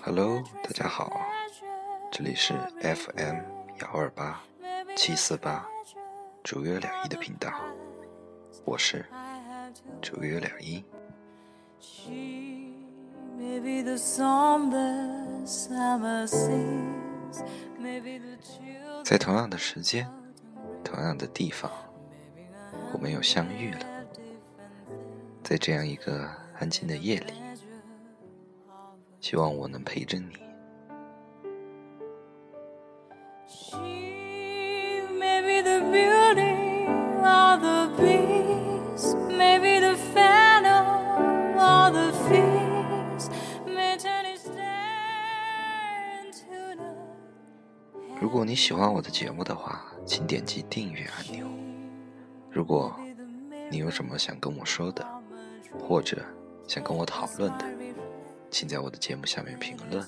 Hello，大家好，这里是 FM 幺二八。七四八主约两一的频道，我是主约两一。在同样的时间，同样的地方，我们又相遇了。在这样一个安静的夜里，希望我能陪着你。如果你喜欢我的节目的话，请点击订阅按钮。如果你有什么想跟我说的，或者想跟我讨论的，请在我的节目下面评论，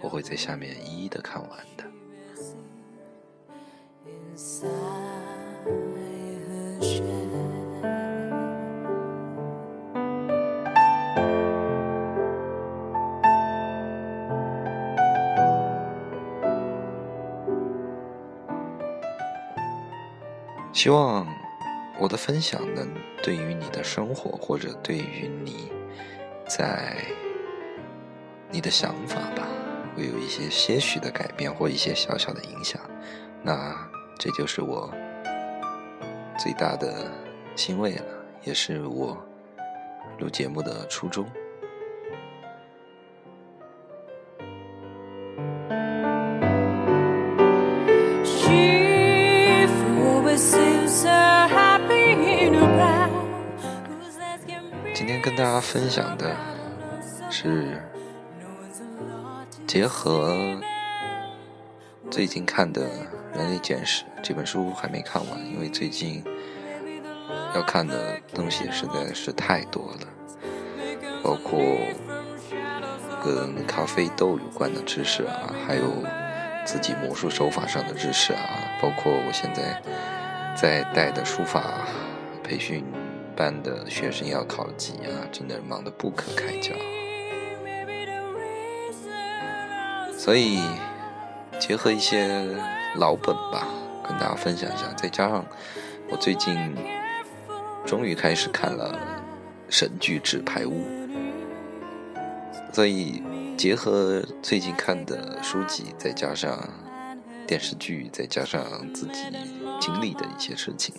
我会在下面一一的看完的。希望我的分享能对于你的生活，或者对于你在你的想法吧，会有一些些许的改变或一些小小的影响。那这就是我最大的欣慰了，也是我录节目的初衷。今天跟大家分享的是结合最近看的《人类简史》这本书还没看完，因为最近要看的东西实在是太多了，包括跟咖啡豆有关的知识啊，还有自己魔术手法上的知识啊，包括我现在在带的书法培训。班的学生要考级啊，真的忙得不可开交。所以结合一些老本吧，跟大家分享一下。再加上我最近终于开始看了神剧《纸牌屋》，所以结合最近看的书籍，再加上电视剧，再加上自己经历的一些事情，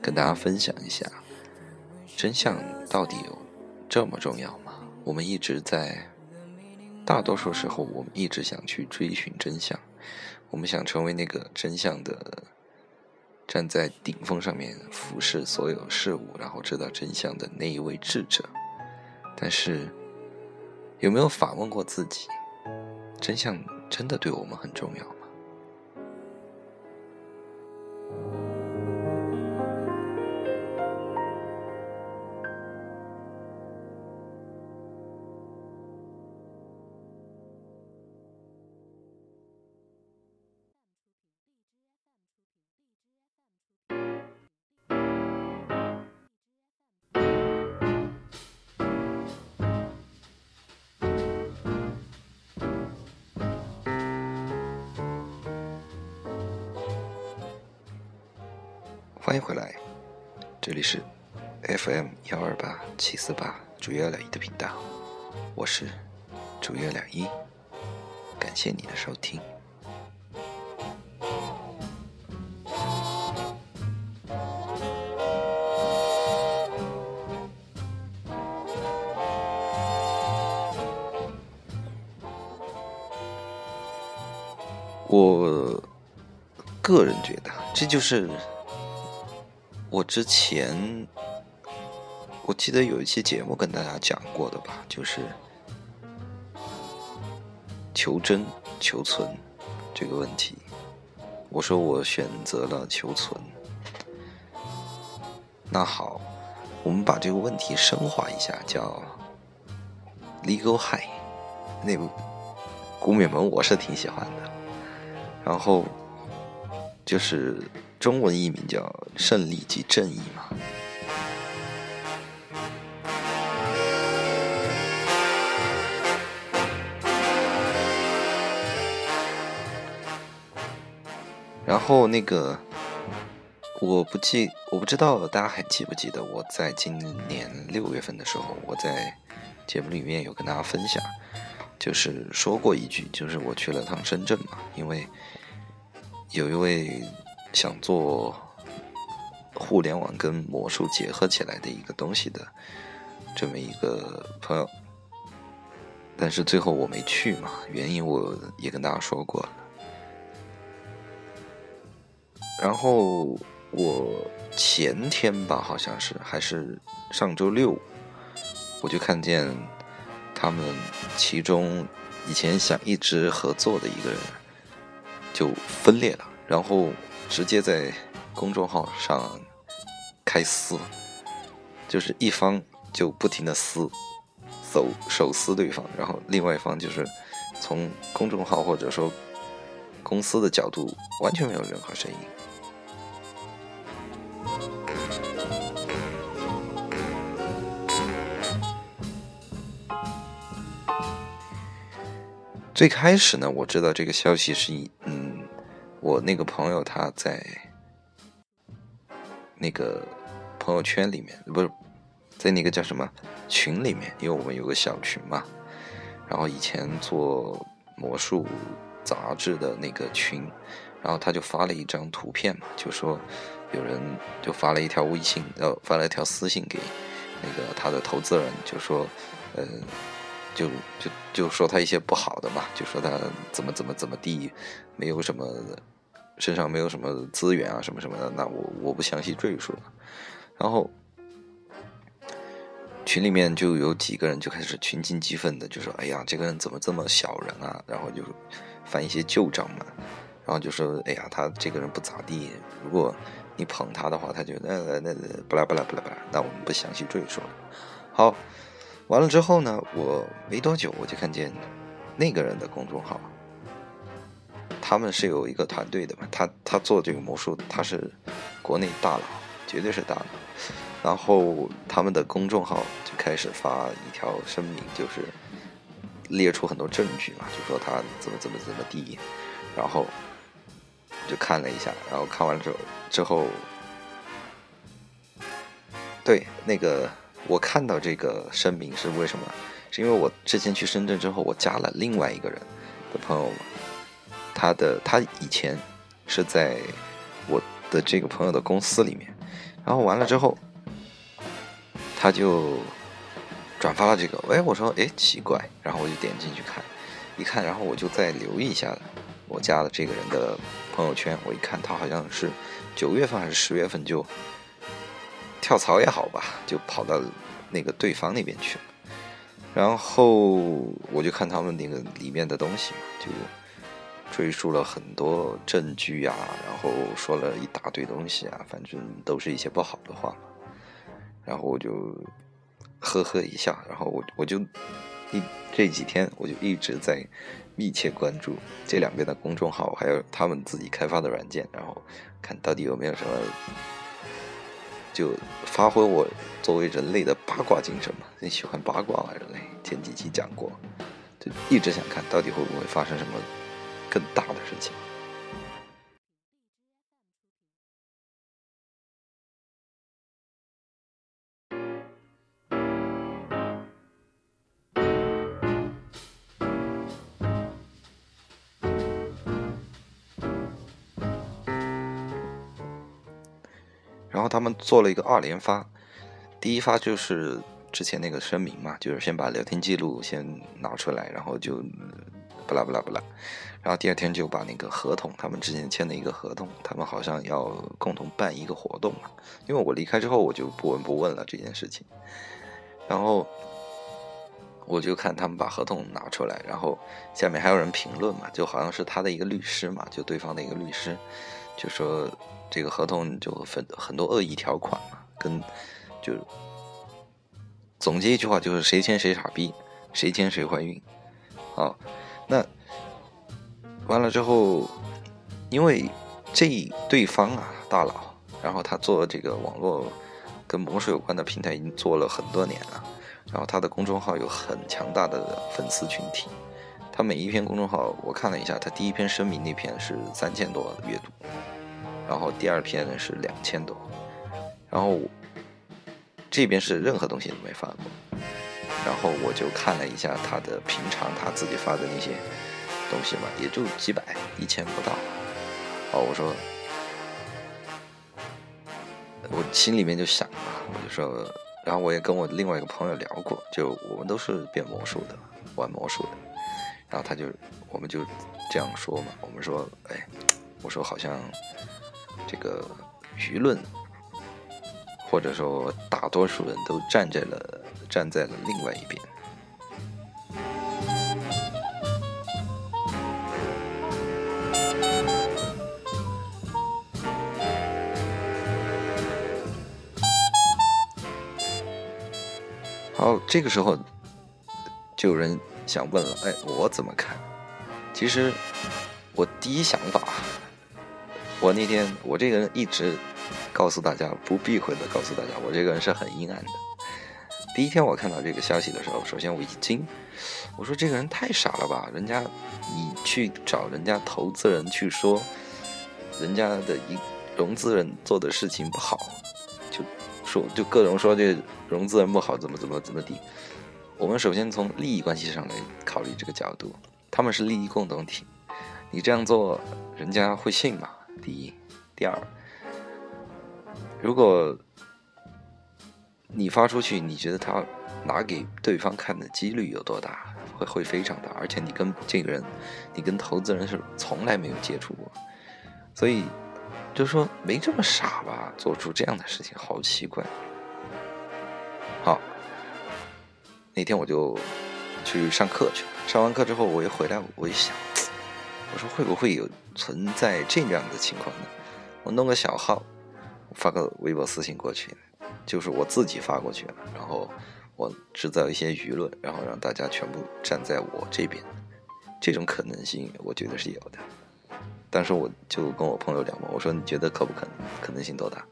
跟大家分享一下。真相到底有这么重要吗？我们一直在，大多数时候，我们一直想去追寻真相，我们想成为那个真相的，站在顶峰上面俯视所有事物，然后知道真相的那一位智者。但是，有没有反问过自己，真相真的对我们很重要？吗七四八主月两一的频道，我是主月两一，感谢你的收听。我个人觉得，这就是。我之前我记得有一期节目跟大家讲过的吧，就是求真求存这个问题。我说我选择了求存。那好，我们把这个问题升华一下，叫 legal high。那部古美门我是挺喜欢的，然后就是中文译名叫胜利即正义嘛。然后那个，我不记，我不知道大家还记不记得，我在今年六月份的时候，我在节目里面有跟大家分享，就是说过一句，就是我去了趟深圳嘛，因为有一位想做互联网跟魔术结合起来的一个东西的这么一个朋友，但是最后我没去嘛，原因我也跟大家说过了。然后我前天吧，好像是还是上周六，我就看见他们其中以前想一直合作的一个人就分裂了，然后直接在公众号上开撕，就是一方就不停的撕，手手撕对方，然后另外一方就是从公众号或者说公司的角度完全没有任何声音。最开始呢，我知道这个消息是，嗯，我那个朋友他在那个朋友圈里面，不是在那个叫什么群里面，因为我们有个小群嘛。然后以前做魔术杂志的那个群，然后他就发了一张图片嘛，就说有人就发了一条微信，然后发了一条私信给那个他的投资人，就说，呃。就就就说他一些不好的嘛，就说他怎么怎么怎么地，没有什么身上没有什么资源啊什么什么的，那我我不详细赘述了。然后群里面就有几个人就开始群情激愤的，就说：“哎呀，这个人怎么这么小人啊？”然后就翻一些旧账嘛，然后就说：“哎呀，他这个人不咋地，如果你捧他的话，他就那那那不啦不啦不啦不啦。”那我们不详细赘述了。好。完了之后呢，我没多久我就看见那个人的公众号，他们是有一个团队的嘛，他他做这个魔术，他是国内大佬，绝对是大佬。然后他们的公众号就开始发一条声明，就是列出很多证据嘛，就说他怎么怎么怎么地。然后就看了一下，然后看完了之后之后，对那个。我看到这个声明是为什么？是因为我之前去深圳之后，我加了另外一个人的朋友，他的他以前是在我的这个朋友的公司里面，然后完了之后，他就转发了这个，哎，我说哎奇怪，然后我就点进去看，一看，然后我就再留意一下我加的这个人的朋友圈，我一看他好像是九月份还是十月份就。跳槽也好吧，就跑到那个对方那边去了。然后我就看他们那个里面的东西嘛，就追溯了很多证据啊，然后说了一大堆东西啊，反正都是一些不好的话嘛。然后我就呵呵一笑，然后我我就一这几天我就一直在密切关注这两边的公众号，还有他们自己开发的软件，然后看到底有没有什么。就发挥我作为人类的八卦精神嘛，你喜欢八卦啊，人类前几期讲过，就一直想看到底会不会发生什么更大的事情。他们做了一个二连发，第一发就是之前那个声明嘛，就是先把聊天记录先拿出来，然后就不啦不啦不啦，然后第二天就把那个合同，他们之前签的一个合同，他们好像要共同办一个活动嘛，因为我离开之后我就不闻不问了这件事情，然后我就看他们把合同拿出来，然后下面还有人评论嘛，就好像是他的一个律师嘛，就对方的一个律师，就说这个合同就分很多恶意条款嘛，跟就总结一句话就是谁签谁傻逼，谁签谁怀孕。好，那完了之后，因为这对方啊大佬，然后他做这个网络跟魔术有关的平台已经做了很多年了。然后他的公众号有很强大的粉丝群体，他每一篇公众号我看了一下，他第一篇声明那篇是三千多阅读，然后第二篇是两千多，然后我这边是任何东西都没发过，然后我就看了一下他的平常他自己发的那些东西嘛，也就几百一千不到，好，我说，我心里面就想啊，我就说。然后我也跟我另外一个朋友聊过，就我们都是变魔术的，玩魔术的。然后他就，我们就这样说嘛，我们说，哎，我说好像这个舆论，或者说大多数人都站在了站在了另外一边。好，这个时候就有人想问了，哎，我怎么看？其实我第一想法，我那天我这个人一直告诉大家，不避讳的告诉大家，我这个人是很阴暗的。第一天我看到这个消息的时候，首先我一惊，我说这个人太傻了吧？人家你去找人家投资人去说，人家的一融资人做的事情不好。就说就各种说这融资人不好，怎么怎么怎么地。我们首先从利益关系上来考虑这个角度，他们是利益共同体，你这样做人家会信吗？第一，第二，如果你发出去，你觉得他拿给对方看的几率有多大？会会非常大，而且你跟这个人，你跟投资人是从来没有接触过，所以。就说没这么傻吧，做出这样的事情，好奇怪。好，那天我就去上课去了。上完课之后，我一回来，我一想，我说会不会有存在这样的情况呢？我弄个小号，发个微博私信过去，就是我自己发过去，然后我制造一些舆论，然后让大家全部站在我这边。这种可能性，我觉得是有的。当时我就跟我朋友聊嘛，我说你觉得可不可能？可能性多大？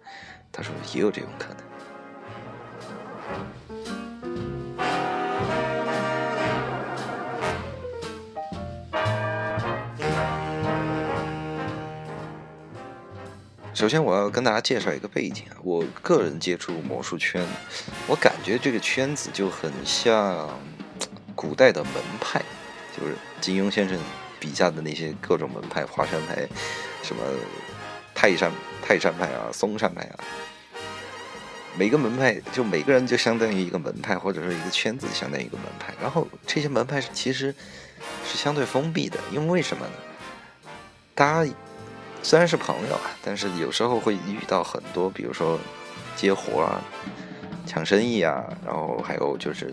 他说也有这种可能。首先我要跟大家介绍一个背景啊，我个人接触魔术圈，我感觉这个圈子就很像古代的门派，就是金庸先生。笔下的那些各种门派，华山派，什么泰山泰山派啊，嵩山派啊，每个门派就每个人就相当于一个门派，或者说一个圈子相当于一个门派。然后这些门派其实是相对封闭的，因为什么呢？大家虽然是朋友啊，但是有时候会遇到很多，比如说接活啊、抢生意啊，然后还有就是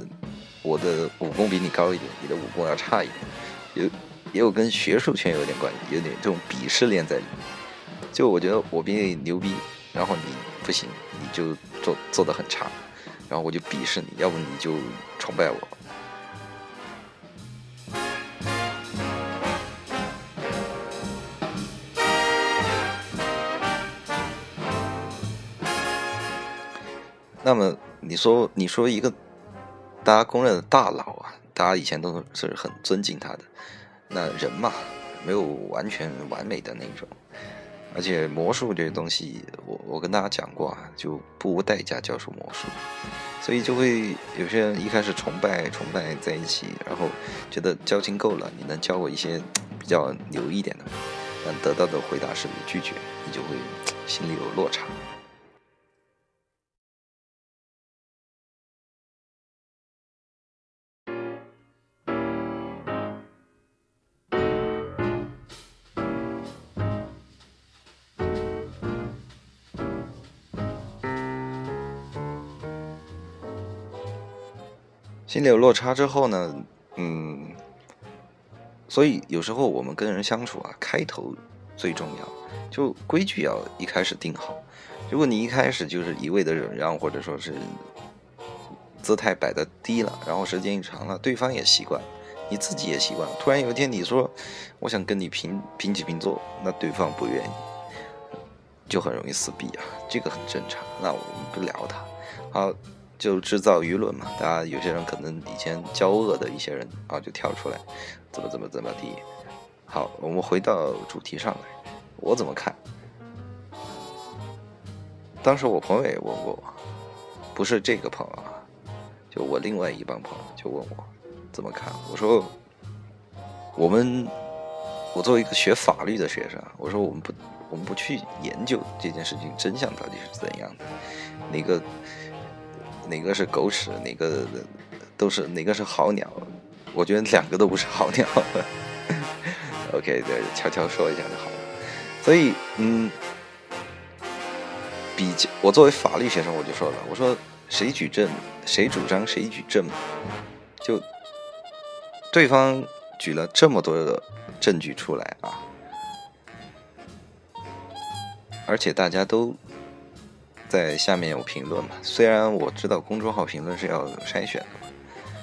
我的武功比你高一点，你的武功要差一点，有。也有跟学术圈有点关系，有点这种鄙视链在里面。就我觉得我比你牛逼，然后你不行，你就做做的很差，然后我就鄙视你，要不你就崇拜我。那么你说，你说一个大家公认的大佬啊，大家以前都是很尊敬他的。那人嘛，没有完全完美的那种，而且魔术这个东西，我我跟大家讲过啊，就不无代价教授魔术，所以就会有些人一开始崇拜崇拜在一起，然后觉得交情够了，你能教我一些比较牛一点的，但得到的回答是拒绝，你就会心里有落差。心里有落差之后呢，嗯，所以有时候我们跟人相处啊，开头最重要，就规矩要一开始定好。如果你一开始就是一味的忍让，或者说是姿态摆的低了，然后时间一长了，对方也习惯，你自己也习惯，突然有一天你说我想跟你平平起平坐，那对方不愿意，就很容易撕逼啊，这个很正常。那我们不聊他，好，就制造舆论嘛。大家有些人可能以前交恶的一些人啊，就跳出来，怎么怎么怎么地。好，我们回到主题上来，我怎么看？当时我朋友也问过我，不是这个朋友啊，就我另外一帮朋友就问我怎么看。我说，我们我作为一个学法律的学生，我说我们不我们不去研究这件事情真相到底是怎样的，哪个哪个是狗屎，哪个都是哪个是好鸟，我觉得两个都不是好鸟。OK，对，悄悄说一下就好了。所以，嗯。比较，我作为法律学生，我就说了，我说谁举证，谁主张谁举证，就对方举了这么多的证据出来啊，而且大家都在下面有评论嘛。虽然我知道公众号评论是要筛选的嘛，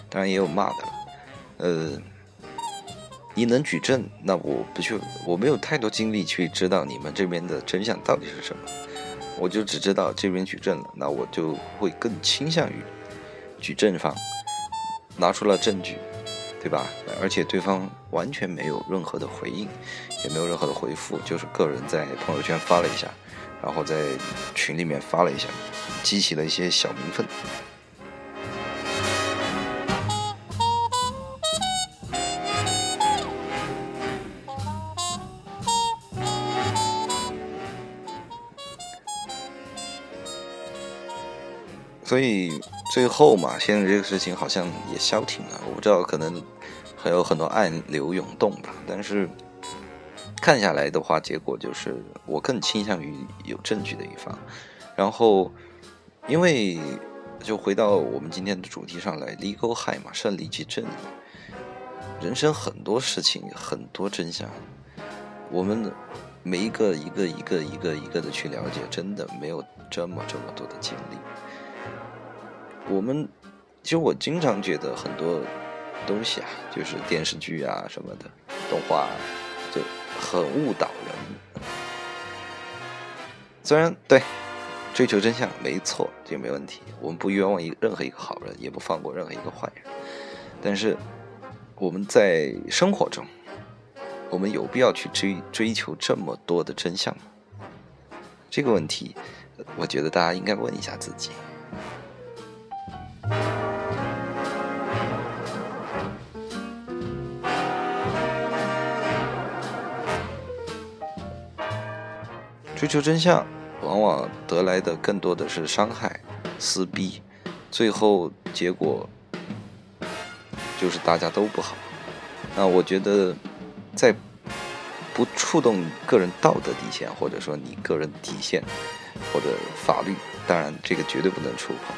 当然也有骂的了。呃，你能举证，那我不去，我没有太多精力去知道你们这边的真相到底是什么。我就只知道这边举证了，那我就会更倾向于举证方拿出了证据，对吧？而且对方完全没有任何的回应，也没有任何的回复，就是个人在朋友圈发了一下，然后在群里面发了一下，激起了一些小民愤。所以最后嘛，现在这个事情好像也消停了。我不知道，可能还有很多暗流涌动吧。但是看下来的话，结果就是我更倾向于有证据的一方。然后，因为就回到我们今天的主题上来，legal high 嘛，胜利即正义。人生很多事情，很多真相，我们每一个一个一个一个一个的去了解，真的没有这么这么多的精力。我们其实我经常觉得很多东西啊，就是电视剧啊什么的动画，很误导人。虽然对追求真相没错，这没问题，我们不冤枉一任何一个好人，也不放过任何一个坏人。但是我们在生活中，我们有必要去追追求这么多的真相吗？这个问题，我觉得大家应该问一下自己。追求真相，往往得来的更多的是伤害、撕逼，最后结果就是大家都不好。那我觉得，在不触动个人道德底线，或者说你个人底线或者法律，当然这个绝对不能触碰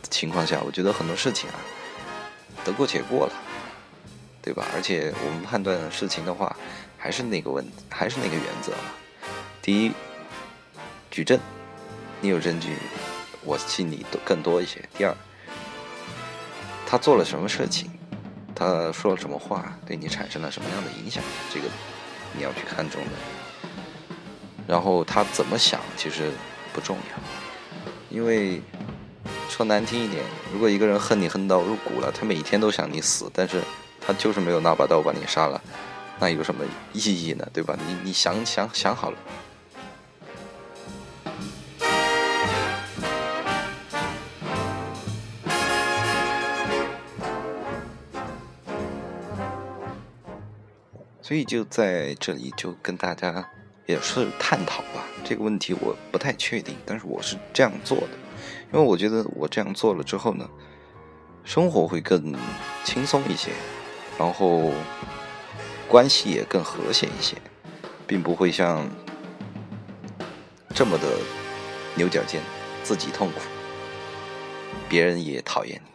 的情况下，我觉得很多事情啊，得过且过了，对吧？而且我们判断事情的话，还是那个问，还是那个原则嘛。第一。举证，你有证据，我信你多更多一些。第二，他做了什么事情，他说了什么话，对你产生了什么样的影响，这个你要去看重的。然后他怎么想，其实不重要，因为说难听一点，如果一个人恨你恨到入骨了，他每天都想你死，但是他就是没有那把刀把你杀了，那有什么意义呢？对吧？你你想想想好了。所以就在这里就跟大家也是探讨吧这个问题，我不太确定，但是我是这样做的，因为我觉得我这样做了之后呢，生活会更轻松一些，然后关系也更和谐一些，并不会像这么的牛角尖，自己痛苦，别人也讨厌你。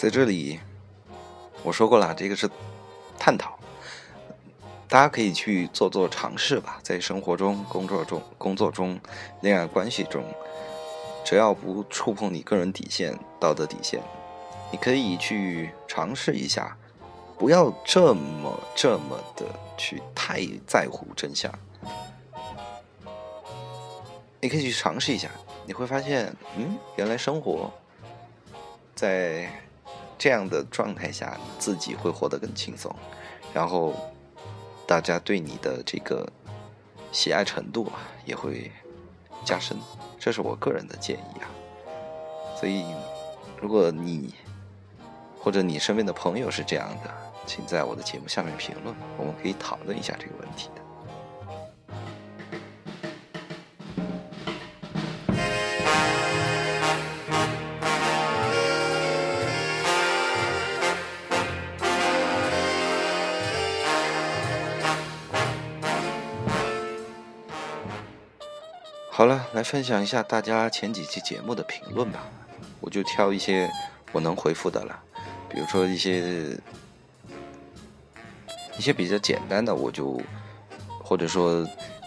在这里，我说过了，这个是探讨，大家可以去做做尝试吧。在生活中、工作中、工作中、恋爱关系中，只要不触碰你个人底线、道德底线，你可以去尝试一下，不要这么这么的去太在乎真相。你可以去尝试一下，你会发现，嗯，原来生活在。这样的状态下，你自己会活得更轻松，然后大家对你的这个喜爱程度啊也会加深，这是我个人的建议啊。所以，如果你或者你身边的朋友是这样的，请在我的节目下面评论，我们可以讨论一下这个问题。好了，来分享一下大家前几期节目的评论吧。我就挑一些我能回复的了，比如说一些一些比较简单的，我就或者说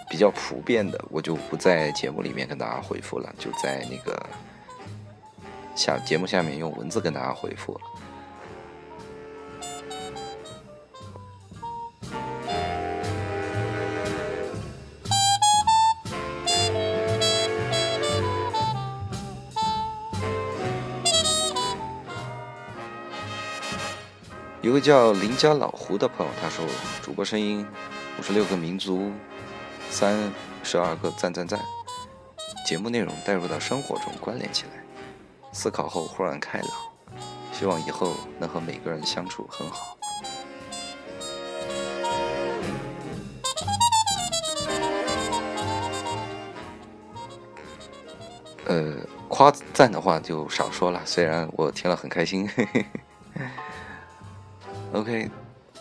比较普遍的，我就不在节目里面跟大家回复了，就在那个下节目下面用文字跟大家回复。一位叫邻家老胡的朋友，他说：“主播声音，五十六个民族，三十二个赞赞赞，节目内容带入到生活中关联起来，思考后豁然开朗，希望以后能和每个人相处很好。”呃，夸赞的话就少说了，虽然我听了很开心。嘿嘿 OK，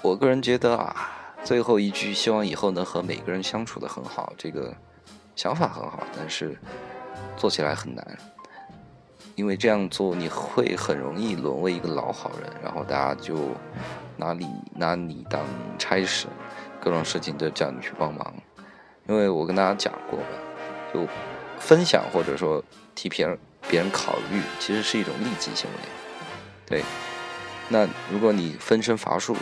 我个人觉得啊，最后一句希望以后能和每个人相处的很好，这个想法很好，但是做起来很难，因为这样做你会很容易沦为一个老好人，然后大家就拿你拿你当差事，各种事情都叫你去帮忙。因为我跟大家讲过嘛，就分享或者说替别人别人考虑，其实是一种利己行为，对。那如果你分身乏术，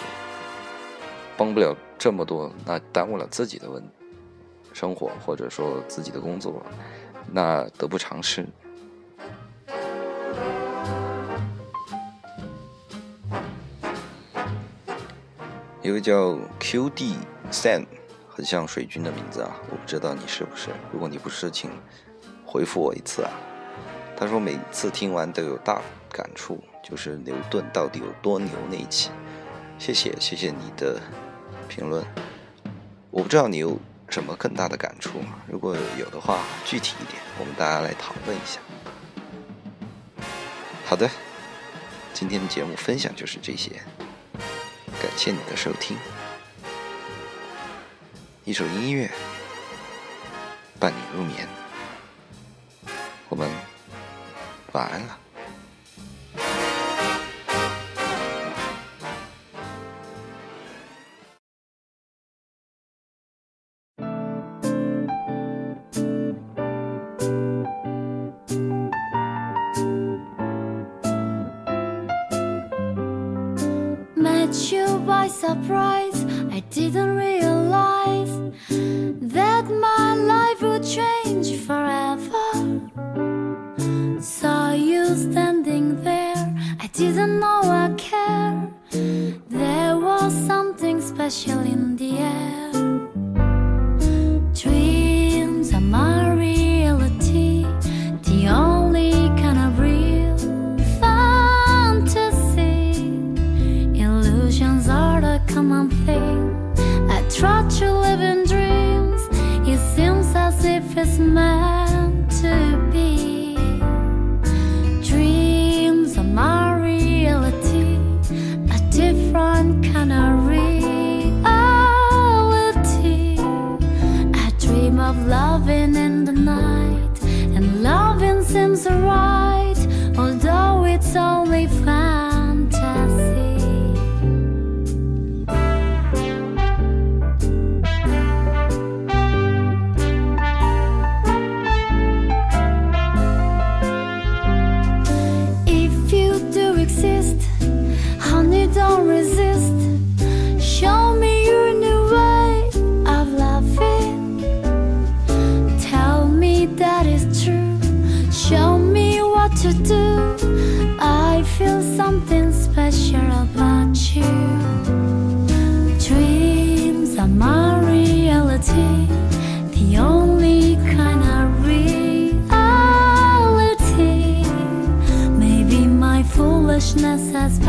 帮不了这么多，那耽误了自己的问生活，或者说自己的工作，那得不偿失。一个叫 QD Sam，很像水军的名字啊，我不知道你是不是。如果你不是，请回复我一次啊。他说每次听完都有大感触。就是牛顿到底有多牛那一期，谢谢谢谢你的评论，我不知道你有什么更大的感触，如果有的话，具体一点，我们大家来讨论一下。好的，今天的节目分享就是这些，感谢你的收听，一首音乐伴你入眠，我们晚安了。Didn't know I care. There was something special in something special about you. Dreams are my reality, the only kind of reality. Maybe my foolishness has